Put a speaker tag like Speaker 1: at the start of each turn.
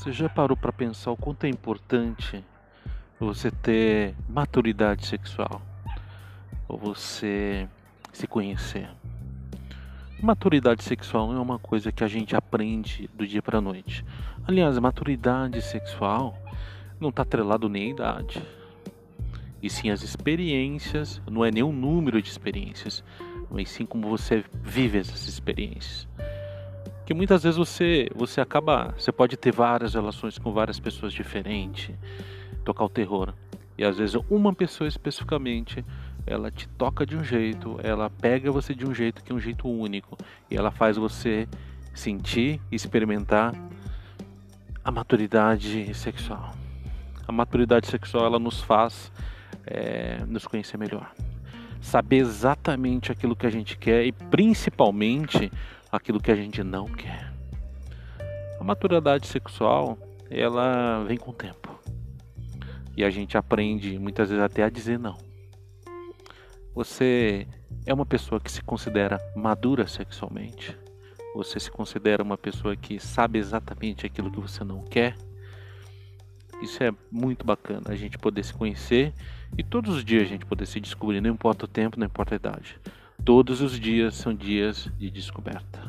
Speaker 1: Você já parou para pensar o quanto é importante você ter maturidade sexual? Ou você se conhecer? Maturidade sexual não é uma coisa que a gente aprende do dia para noite. Aliás, maturidade sexual não está atrelado nem à idade. E sim as experiências, não é nem o número de experiências, mas sim como você vive essas experiências que muitas vezes você você acaba, você pode ter várias relações com várias pessoas diferentes, tocar o terror. E às vezes uma pessoa especificamente, ela te toca de um jeito, ela pega você de um jeito que é um jeito único, e ela faz você sentir e experimentar a maturidade sexual. A maturidade sexual ela nos faz é, nos conhecer melhor, saber exatamente aquilo que a gente quer e principalmente aquilo que a gente não quer. A maturidade sexual, ela vem com o tempo. E a gente aprende muitas vezes até a dizer não. Você é uma pessoa que se considera madura sexualmente? Você se considera uma pessoa que sabe exatamente aquilo que você não quer? Isso é muito bacana, a gente poder se conhecer e todos os dias a gente poder se descobrir, não importa o tempo, não importa a idade. Todos os dias são dias de descoberta.